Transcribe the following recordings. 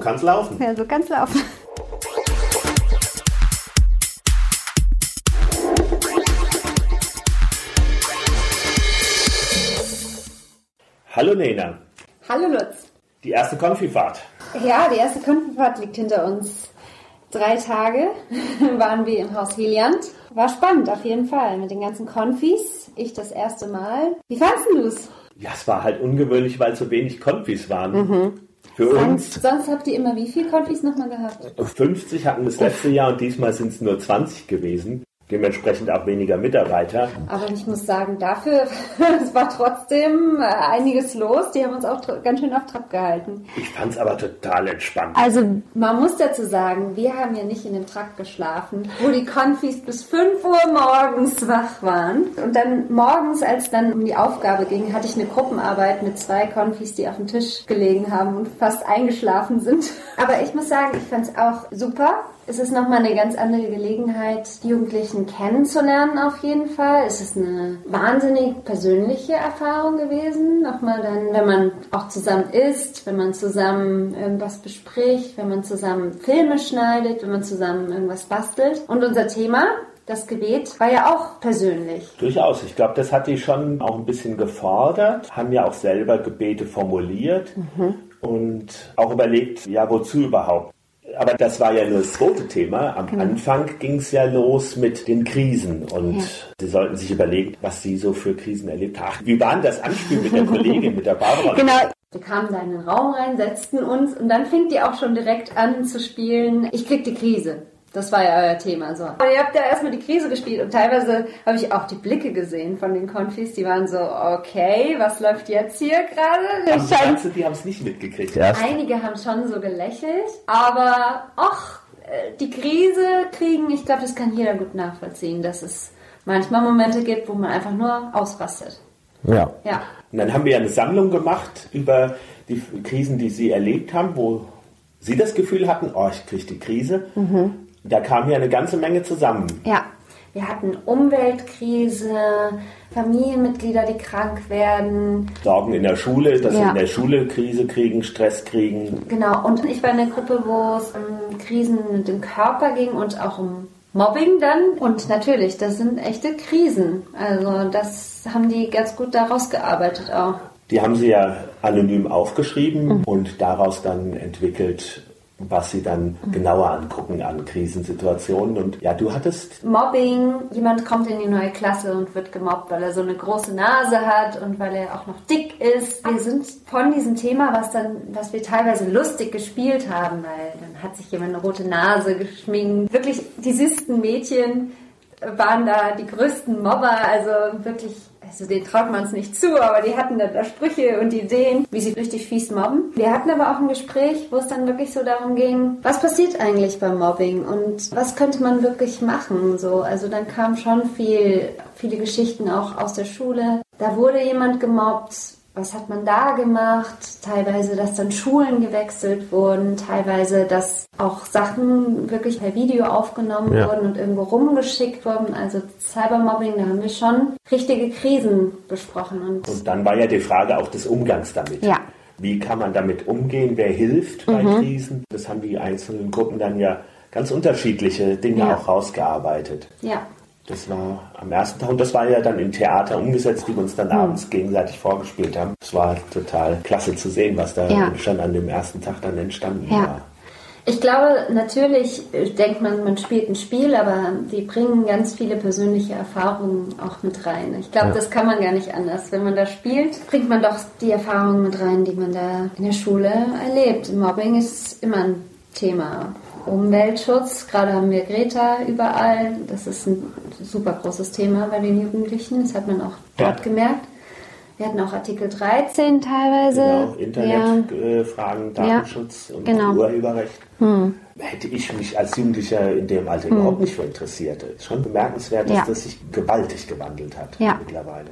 kann's laufen. Ja, so kann's laufen. Hallo Nena, Hallo Lutz. die erste Konfifahrt. Ja, die erste Konfifahrt liegt hinter uns. Drei Tage waren wir im Haus Heliant. War spannend auf jeden Fall mit den ganzen Konfis. Ich das erste Mal. Wie fandest du es? Ja, es war halt ungewöhnlich, weil so wenig Konfis waren. Für uns Sonst, sonst habt ihr immer wie viel Konfis nochmal gehabt? 50 hatten das letzte Jahr und diesmal sind es nur 20 gewesen. Dementsprechend auch weniger Mitarbeiter. Aber ich muss sagen, dafür, es war trotzdem äh, einiges los. Die haben uns auch ganz schön auf Trab gehalten. Ich fand's aber total entspannt. Also man muss dazu sagen, wir haben ja nicht in dem Trakt geschlafen, wo die Konfis bis 5 Uhr morgens wach waren. Und dann morgens, als dann um die Aufgabe ging, hatte ich eine Gruppenarbeit mit zwei Konfis, die auf dem Tisch gelegen haben und fast eingeschlafen sind. Aber ich muss sagen, ich fand es auch super. Es ist nochmal eine ganz andere Gelegenheit, die Jugendlichen kennenzulernen auf jeden Fall. Es ist eine wahnsinnig persönliche Erfahrung gewesen. Nochmal dann, wenn man auch zusammen isst, wenn man zusammen irgendwas bespricht, wenn man zusammen Filme schneidet, wenn man zusammen irgendwas bastelt. Und unser Thema, das Gebet, war ja auch persönlich. Durchaus. Ich glaube, das hat die schon auch ein bisschen gefordert, haben ja auch selber Gebete formuliert und auch überlegt, ja, wozu überhaupt. Aber das war ja nur das zweite Thema. Am Anfang ging es ja los mit den Krisen und Ja. sie sollten sich überlegen, was sie so für Krisen erlebt haben. Ach, wie war denn das Anspiel mit der Kollegin, mit der Barbara? Genau. Wir kamen da in den Raum rein, setzten uns und dann fing die auch schon direkt an zu spielen. Ich krieg die Krise. Das war ja euer Thema so. Und ihr habt ja erstmal die Krise gespielt und teilweise habe ich auch die Blicke gesehen von den Konfis, die waren so, okay, was läuft jetzt hier gerade? Ganze, die haben es nicht mitgekriegt erst. Einige haben schon so gelächelt, aber ach, äh, die Krise kriegen, ich glaube, das kann jeder gut nachvollziehen, dass es manchmal Momente gibt, wo man einfach nur ausrastet. Ja. Ja. Und dann haben wir eine Sammlung gemacht über die Krisen, die sie erlebt haben, wo sie das Gefühl hatten, oh, ich kriege die Krise. Da kam ja eine ganze Menge zusammen. Ja, wir hatten Umweltkrise, Familienmitglieder, die krank werden. Sorgen in der Schule, dass sie Ja. in der Schule Krise kriegen, Stress kriegen. Genau, und ich war in der Gruppe, wo es um Krisen mit dem Körper ging und auch um Mobbing dann. Und natürlich, das sind echte Krisen. Also das haben die ganz gut da rausgearbeitet auch. Die haben sie ja anonym aufgeschrieben und daraus dann entwickelt, was sie dann genauer angucken an Krisensituationen. Und ja, du hattest Mobbing, jemand kommt in die neue Klasse und wird gemobbt, weil er so eine große Nase hat und weil er auch noch dick ist. Wir sind von diesem Thema, was dann, was wir teilweise lustig gespielt haben, weil dann hat sich jemand eine rote Nase geschminkt. Wirklich die süßesten Mädchen waren da die größten Mobber, also wirklich, also denen traut man es nicht zu, aber die hatten da, Sprüche und Ideen, wie sie richtig fies mobben. Wir hatten aber auch ein Gespräch, wo es dann wirklich so darum ging, was passiert eigentlich beim Mobbing und was könnte man wirklich machen, so. Also dann kam schon viel, viele Geschichten auch aus der Schule. Da wurde jemand gemobbt, was hat man da gemacht? Teilweise, dass dann Schulen gewechselt wurden, teilweise, dass auch Sachen wirklich per Video aufgenommen Ja. wurden und irgendwo rumgeschickt wurden. Also Cybermobbing, da haben wir schon richtige Krisen besprochen. Und, Und dann war ja die Frage auch des Umgangs damit. Ja. Wie kann man damit umgehen? Wer hilft bei Krisen? Das haben die einzelnen Gruppen dann ja ganz unterschiedliche Dinge Ja. auch rausgearbeitet. ja, Das war am ersten Tag und das war ja dann im Theater umgesetzt, die wir uns Hm. dann abends gegenseitig vorgespielt haben. Es war total klasse zu sehen, was da Ja. schon an dem ersten Tag dann entstanden Ja. war. Ich glaube, natürlich äh, denkt man, man spielt ein Spiel, aber die bringen ganz viele persönliche Erfahrungen auch mit rein. Ich glaube, Ja. das kann man gar nicht anders. Wenn man da spielt, bringt man doch die Erfahrungen mit rein, die man da in der Schule erlebt. Mobbing ist immer ein Thema. Umweltschutz, gerade haben wir Greta überall. Das ist ein super großes Thema bei den Jugendlichen. Das hat man auch dort Ja. gemerkt. Wir hatten auch Artikel 13 teilweise. Genau, Ja. Internetfragen, Datenschutz und genau. Urheberrecht. Hätte ich mich als Jugendlicher in dem Alter überhaupt nicht für interessiert. Ist schon bemerkenswert, dass Ja. das sich gewaltig gewandelt hat Ja. mittlerweile.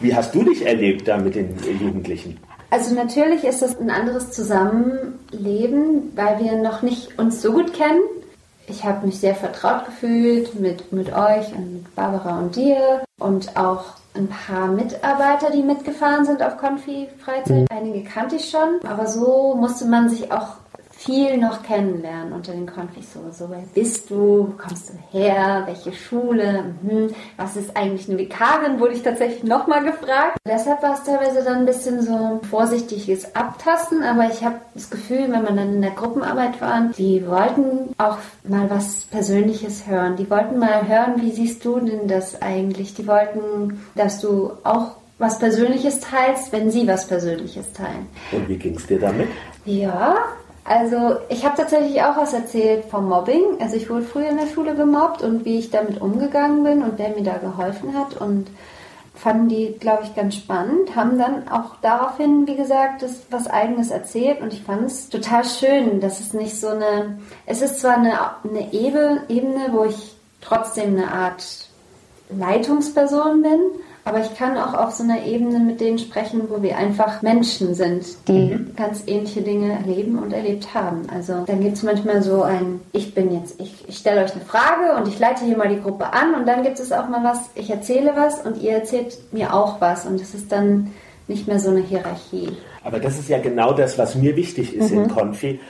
Wie hast du dich erlebt da mit den äh, Jugendlichen? Also natürlich ist das ein anderes Zusammenleben, weil wir noch nicht uns so gut kennen. Ich habe mich sehr vertraut gefühlt mit, mit euch und mit Barbara und dir und auch ein paar Mitarbeiter, die mitgefahren sind auf Konfi-Freizeit. Einige kannte ich schon, aber so musste man sich auch viel noch kennenlernen unter den Konfis. So, so, wer bist du? Wo kommst du her? Welche Schule? Mhm. Was ist eigentlich eine Vikarin? Wurde ich tatsächlich nochmal gefragt. Deshalb war es teilweise dann ein bisschen so vorsichtiges Abtasten, aber ich habe das Gefühl, wenn man dann in der Gruppenarbeit war, die wollten auch mal was Persönliches hören. Die wollten mal hören, wie siehst du denn das eigentlich? Die wollten, dass du auch was Persönliches teilst, wenn sie was Persönliches teilen. Und wie ging es dir damit? Ja, also ich habe tatsächlich auch was erzählt vom Mobbing. Also ich wurde früher in der Schule gemobbt und wie ich damit umgegangen bin und wer mir da geholfen hat und fanden die, glaube ich, ganz spannend, haben dann auch daraufhin, wie gesagt, das was eigenes erzählt und ich fand es total schön, dass es nicht so eine, es ist zwar eine, eine Ebene, wo ich trotzdem eine Art Leitungsperson bin, aber ich kann auch auf so einer Ebene mit denen sprechen, wo wir einfach Menschen sind, die mhm. ganz ähnliche Dinge erleben und erlebt haben. Also dann gibt es manchmal so ein, ich bin jetzt, ich, ich stelle euch eine Frage und ich leite hier mal die Gruppe an und dann gibt es auch mal was, ich erzähle was und ihr erzählt mir auch was und es ist dann nicht mehr so eine Hierarchie. Aber das ist ja genau das, was mir wichtig ist mhm. in Konfi,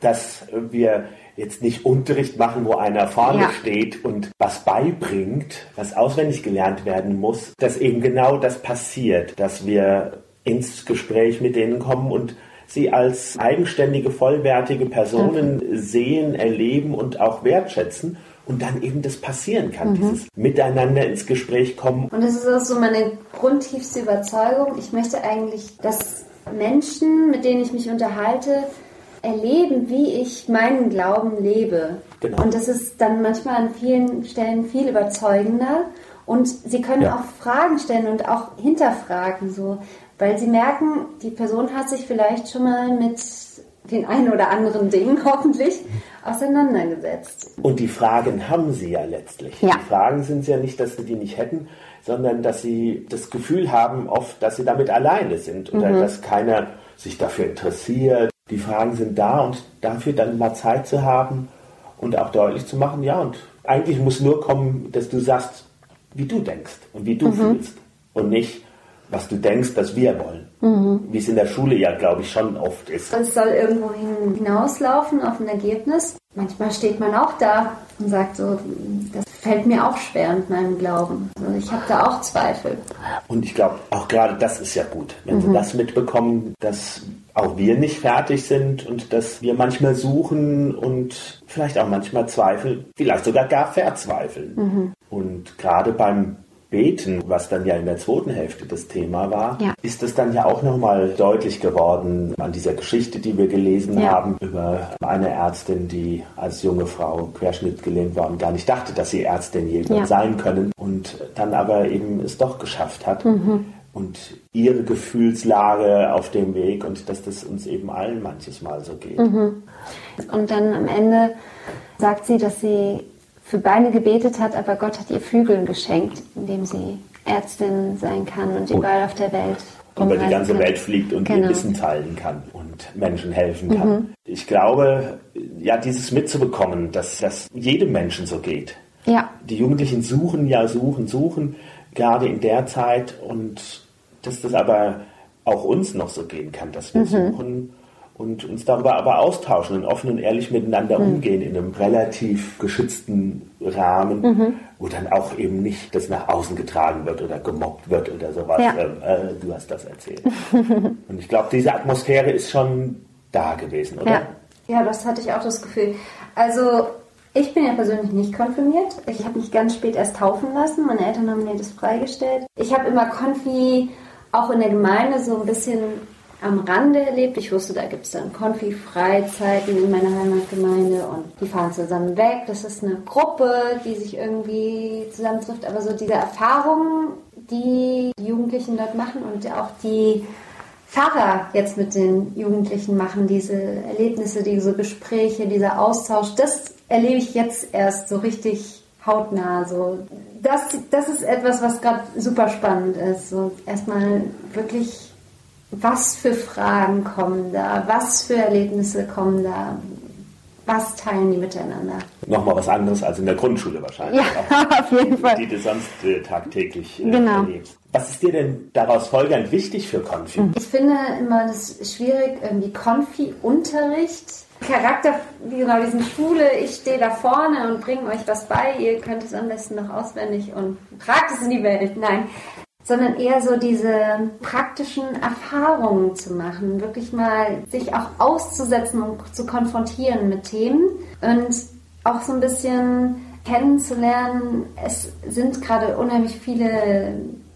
dass wir jetzt nicht Unterricht machen, wo einer vorne ja. steht und was beibringt, was auswendig gelernt werden muss, dass eben genau das passiert, dass wir ins Gespräch mit denen kommen und sie als eigenständige, vollwertige Personen mhm. sehen, erleben und auch wertschätzen und dann eben das passieren kann, mhm. dieses Miteinander ins Gespräch kommen. Und das ist auch so meine grundtiefste Überzeugung. Ich möchte eigentlich, dass Menschen, mit denen ich mich unterhalte, erleben, wie ich meinen Glauben lebe. Genau. Und das ist dann manchmal an vielen Stellen viel überzeugender. Und sie können ja. auch Fragen stellen und auch hinterfragen, so, weil sie merken, die Person hat sich vielleicht schon mal mit den einen oder anderen Dingen hoffentlich auseinandergesetzt. Und die Fragen haben sie ja letztlich. Ja. Die Fragen sind ja nicht, dass sie die nicht hätten, sondern dass sie das Gefühl haben oft, dass sie damit alleine sind oder mhm. dass keiner sich dafür interessiert die Fragen sind da und dafür dann mal Zeit zu haben und auch deutlich zu machen, ja, und eigentlich muss nur kommen, dass du sagst, wie du denkst und wie du mhm. fühlst und nicht, was du denkst, dass wir wollen. Mhm. Wie es in der Schule ja, glaube ich, schon oft ist. Es soll irgendwo hinauslaufen auf ein Ergebnis. Manchmal steht man auch da und sagt so, fällt mir auch schwer mit meinem Glauben. Also ich habe da auch Zweifel. Und ich glaube, auch gerade das ist ja gut, wenn mhm. Sie das mitbekommen, dass auch wir nicht fertig sind und dass wir manchmal suchen und vielleicht auch manchmal zweifeln, vielleicht sogar gar verzweifeln. Mhm. Und gerade beim Beten, was dann ja in der zweiten Hälfte das Thema war, ja. ist es dann ja auch nochmal deutlich geworden an dieser Geschichte, die wir gelesen ja. haben über eine Ärztin, die als junge Frau querschnittgelähmt war und gar nicht dachte, dass sie Ärztin je ja. sein können und dann aber eben es doch geschafft hat. Mhm und ihre Gefühlslage auf dem Weg und dass das uns eben allen manches Mal so geht. Mhm. Und dann am Ende sagt sie, dass sie für Beine gebetet hat, aber Gott hat ihr Flügeln geschenkt, indem sie Ärztin sein kann und überall auf der Welt. Über die ganze Welt fliegt und genau. ihr Wissen teilen kann und Menschen helfen kann. Mhm. Ich glaube, ja, dieses mitzubekommen, dass das jedem Menschen so geht. Ja. Die Jugendlichen suchen ja, suchen, suchen gerade in der Zeit und dass das aber auch uns noch so gehen kann, dass wir mhm. suchen und uns darüber aber austauschen und offen und ehrlich miteinander mhm. umgehen in einem relativ geschützten Rahmen, mhm. wo dann auch eben nicht das nach außen getragen wird oder gemobbt wird oder sowas. Ja. Ähm, äh, du hast das erzählt. und ich glaube, diese Atmosphäre ist schon da gewesen, oder? Ja. ja, das hatte ich auch das Gefühl. Also ich bin ja persönlich nicht konfirmiert. Ich habe mich ganz spät erst taufen lassen. Meine Eltern haben mir das freigestellt. Ich habe immer Konfi auch in der Gemeinde so ein bisschen am Rande erlebt. Ich wusste, da gibt es dann Konfi-Freizeiten in meiner Heimatgemeinde und die fahren zusammen weg. Das ist eine Gruppe, die sich irgendwie zusammentrifft. Aber so diese Erfahrungen, die die Jugendlichen dort machen und auch die Pfarrer jetzt mit den Jugendlichen machen, diese Erlebnisse, diese Gespräche, dieser Austausch, das erlebe ich jetzt erst so richtig hautnah. So. Das, das ist etwas, was gerade super spannend ist. So erstmal wirklich, was für Fragen kommen da, was für Erlebnisse kommen da, was teilen die miteinander? Nochmal was anderes als in der Grundschule wahrscheinlich. Ja, auf jeden Fall. Die du sonst äh, tagtäglich äh, genau. erlebst. Was ist dir denn daraus folgernd wichtig für Konfi? Ich finde immer das schwierig, irgendwie Konfi-Unterricht Charakter, genau, diesen Schule, ich stehe da vorne und bringe euch was bei, ihr könnt es am besten noch auswendig und tragt es in die Welt. Nein, sondern eher so diese praktischen Erfahrungen zu machen, wirklich mal sich auch auszusetzen und zu konfrontieren mit Themen und auch so ein bisschen kennenzulernen. Es sind gerade unheimlich viele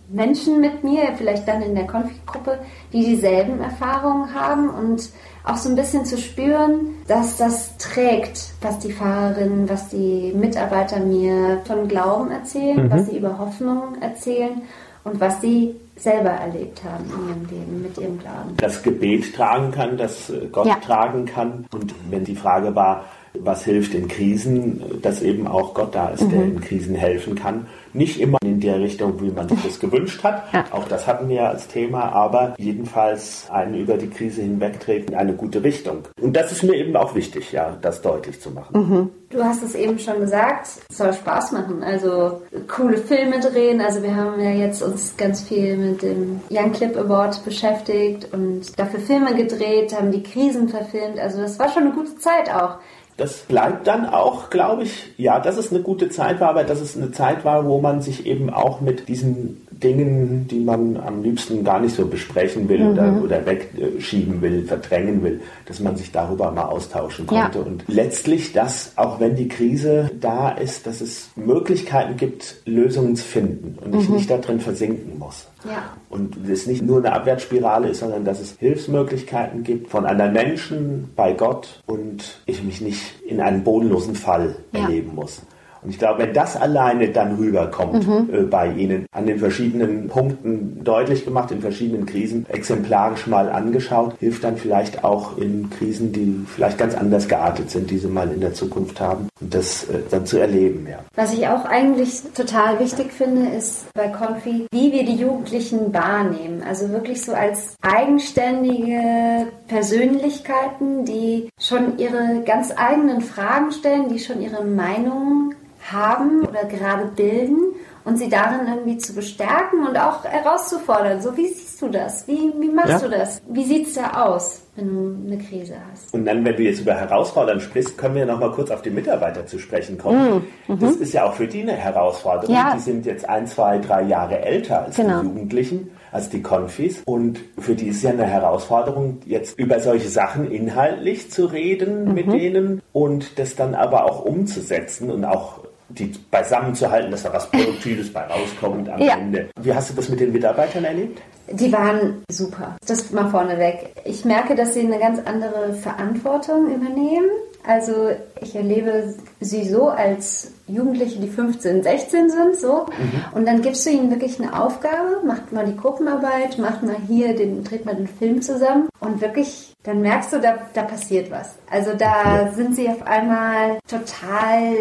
Menschen mit mir, vielleicht dann in der Konfliktgruppe, die dieselben Erfahrungen haben und auch so ein bisschen zu spüren, dass das trägt, was die Fahrerinnen, was die Mitarbeiter mir von Glauben erzählen, mhm. was sie über Hoffnung erzählen und was sie selber erlebt haben in ihrem Leben mit ihrem Glauben. Das Gebet tragen kann, das Gott ja. tragen kann. Und wenn die Frage war, was hilft in Krisen, dass eben auch Gott da ist, mhm. der in Krisen helfen kann. Nicht immer in der Richtung, wie man sich das gewünscht hat. Ja. Auch das hatten wir ja als Thema, aber jedenfalls einen über die Krise hinwegtreten in eine gute Richtung. Und das ist mir eben auch wichtig, ja, das deutlich zu machen. Mhm. Du hast es eben schon gesagt, es soll Spaß machen. Also coole Filme drehen. Also wir haben ja jetzt uns ganz viel mit dem Young Clip Award beschäftigt und dafür Filme gedreht, haben die Krisen verfilmt. Also das war schon eine gute Zeit auch. Das bleibt dann auch, glaube ich, ja, dass es eine gute Zeit war, aber dass es eine Zeit war, wo man sich eben auch mit diesen Dingen, die man am liebsten gar nicht so besprechen will mhm. oder, oder wegschieben will, verdrängen will, dass man sich darüber mal austauschen konnte. Ja. Und letztlich, dass auch wenn die Krise da ist, dass es Möglichkeiten gibt, Lösungen zu finden und ich mhm. nicht darin versinken muss. Ja. Und es nicht nur eine Abwärtsspirale ist, sondern dass es Hilfsmöglichkeiten gibt von anderen Menschen, bei Gott und ich mich nicht in einen bodenlosen Fall ja. erleben muss. Und ich glaube, wenn das alleine dann rüberkommt mhm. äh, bei Ihnen, an den verschiedenen Punkten deutlich gemacht, in verschiedenen Krisen exemplarisch mal angeschaut, hilft dann vielleicht auch in Krisen, die vielleicht ganz anders geartet sind, die Sie mal in der Zukunft haben, und das äh, dann zu erleben. Ja. Was ich auch eigentlich total wichtig finde, ist bei Confi, wie wir die Jugendlichen wahrnehmen. Also wirklich so als eigenständige Persönlichkeiten, die schon ihre ganz eigenen Fragen stellen, die schon ihre Meinungen haben oder gerade bilden und sie darin irgendwie zu bestärken und auch herauszufordern. So, wie siehst du das? Wie, wie machst ja. du das? Wie sieht es da aus, wenn du eine Krise hast? Und dann, wenn du jetzt über Herausfordern sprichst, können wir noch mal kurz auf die Mitarbeiter zu sprechen kommen. Mhm. Das ist ja auch für die eine Herausforderung. Ja. Die sind jetzt ein, zwei, drei Jahre älter als genau. die Jugendlichen als die Konfis. Und für die ist ja eine Herausforderung, jetzt über solche Sachen inhaltlich zu reden mhm. mit denen und das dann aber auch umzusetzen und auch die beisammen zu halten, dass da was Produktives bei rauskommt am ja. Ende. Wie hast du das mit den Mitarbeitern erlebt? Die waren super. Das mal vorneweg. Ich merke, dass sie eine ganz andere Verantwortung übernehmen. Also ich erlebe sie so als Jugendliche, die 15, 16 sind, so. Mhm. Und dann gibst du ihnen wirklich eine Aufgabe, macht mal die Gruppenarbeit, macht mal hier, den, dreht mal den Film zusammen und wirklich, dann merkst du, da, da passiert was. Also da sind sie auf einmal total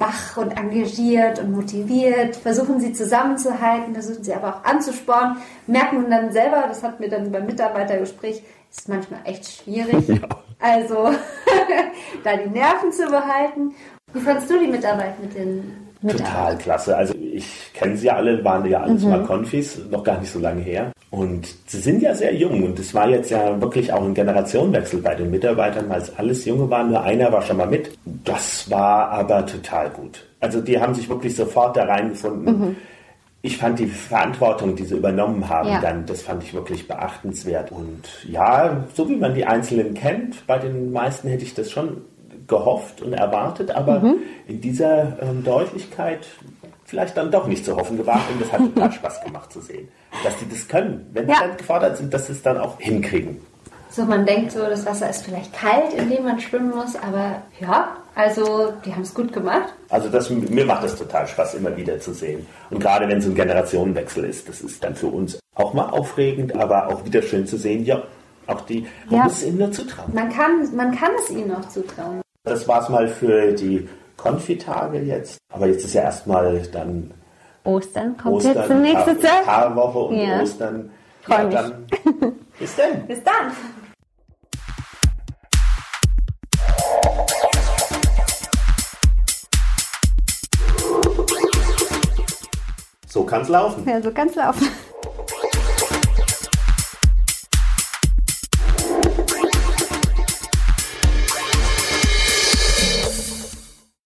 wach und engagiert und motiviert, versuchen sie zusammenzuhalten, versuchen sie aber auch anzuspornen, merken dann selber, das hat mir dann beim Mitarbeitergespräch, ist manchmal echt schwierig. Ja. Also da die Nerven zu behalten. Wie fandest du die Mitarbeit mit den Total klasse. Also ich kenne sie ja alle, waren ja alles mhm. mal Konfis, noch gar nicht so lange her. Und sie sind ja sehr jung und es war jetzt ja wirklich auch ein Generationenwechsel bei den Mitarbeitern, weil es alles Junge waren, nur einer war schon mal mit. Das war aber total gut. Also die haben sich wirklich sofort da reingefunden. Mhm. Ich fand die Verantwortung, die sie übernommen haben, ja. dann, das fand ich wirklich beachtenswert. Und ja, so wie man die Einzelnen kennt, bei den meisten hätte ich das schon gehofft und erwartet, aber mhm. in dieser ähm, Deutlichkeit vielleicht dann doch nicht zu hoffen gewagt und das hat total Spaß gemacht zu sehen, dass sie das können. Wenn ja. sie dann gefordert sind, dass sie es dann auch hinkriegen. So, man denkt so, das Wasser ist vielleicht kalt, in dem man schwimmen muss, aber ja, also die haben es gut gemacht. Also das, mir macht das total Spaß, immer wieder zu sehen. Und gerade wenn es ein Generationenwechsel ist, das ist dann für uns auch mal aufregend, aber auch wieder schön zu sehen, ja, auch die, man ja. muss es ihnen nur zutrauen. Man kann, man kann es ihnen auch zutrauen. Das war es mal für die Konfitage jetzt. Aber jetzt ist ja erstmal dann Ostern kommt Ostern, jetzt zum nächsten Tag. Karwoche und ja. Ostern. ja, dann. Bis dann. Bis dann. So kann's laufen. Ja, so kann's laufen.